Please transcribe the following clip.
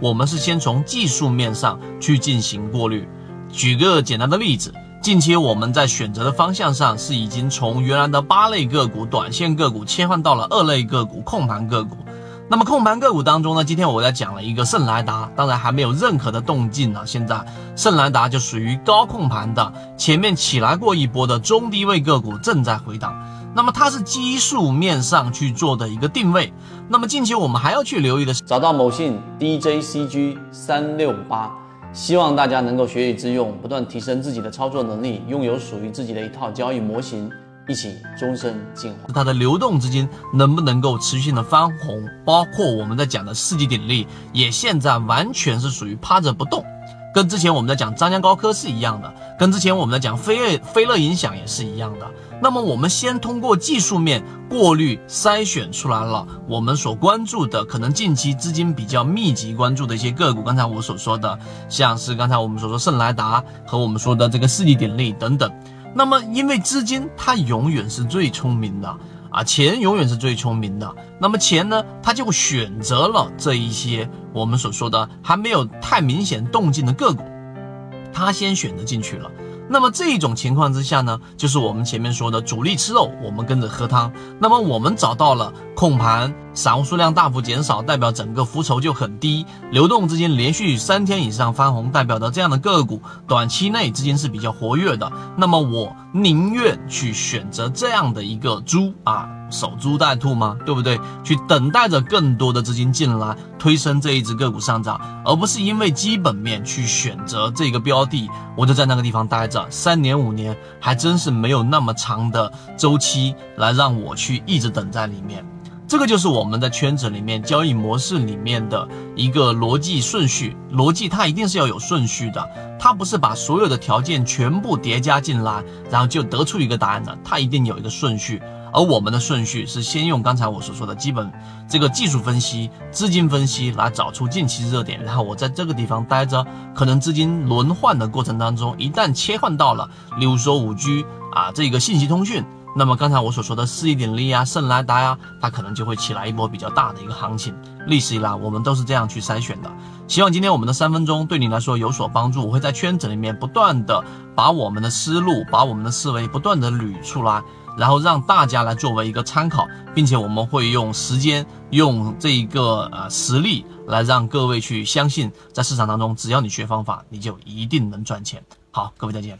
我们是先从技术面上去进行过滤。举个简单的例子，近期我们在选择的方向上是已经从原来的八类个股、短线个股切换到了二类个股、控盘个股。那么控盘个股当中呢，今天我在讲了一个圣莱达，当然还没有任何的动静呢。现在圣莱达就属于高控盘的，前面起来过一波的中低位个股正在回档。那么它是基数面上去做的一个定位。那么近期我们还要去留意的是，找到某信 DJCG 三六八，希望大家能够学以致用，不断提升自己的操作能力，拥有属于自己的一套交易模型。一起终身进化，它的流动资金能不能够持续性的翻红？包括我们在讲的世纪鼎力，也现在完全是属于趴着不动，跟之前我们在讲张江高科是一样的，跟之前我们在讲飞乐飞乐影响也是一样的。那么我们先通过技术面过滤筛选出来了我们所关注的，可能近期资金比较密集关注的一些个股。刚才我所说的，像是刚才我们所说圣莱达和我们说的这个世纪鼎力等等。那么，因为资金它永远是最聪明的啊，钱永远是最聪明的。那么钱呢，它就选择了这一些我们所说的还没有太明显动静的个股，他先选择进去了。那么这种情况之下呢，就是我们前面说的主力吃肉，我们跟着喝汤。那么我们找到了控盘，散户数量大幅减少，代表整个浮筹就很低，流动资金连续三天以上翻红，代表的这样的个股，短期内资金是比较活跃的。那么我宁愿去选择这样的一个猪啊。守株待兔吗？对不对？去等待着更多的资金进来推升这一只个股上涨，而不是因为基本面去选择这个标的，我就在那个地方待着三年五年，还真是没有那么长的周期来让我去一直等在里面。这个就是我们在圈子里面交易模式里面的一个逻辑顺序，逻辑它一定是要有顺序的，它不是把所有的条件全部叠加进来，然后就得出一个答案的，它一定有一个顺序。而我们的顺序是先用刚才我所说的基本这个技术分析、资金分析来找出近期热点，然后我在这个地方待着，可能资金轮换的过程当中，一旦切换到了，例如说五 G 啊这个信息通讯，那么刚才我所说的四一点力啊、圣莱达呀，它可能就会起来一波比较大的一个行情。历史以来，我们都是这样去筛选的。希望今天我们的三分钟对你来说有所帮助。我会在圈子里面不断的把我们的思路、把我们的思维不断的捋出来。然后让大家来作为一个参考，并且我们会用时间、用这一个呃实力来让各位去相信，在市场当中，只要你学方法，你就一定能赚钱。好，各位再见。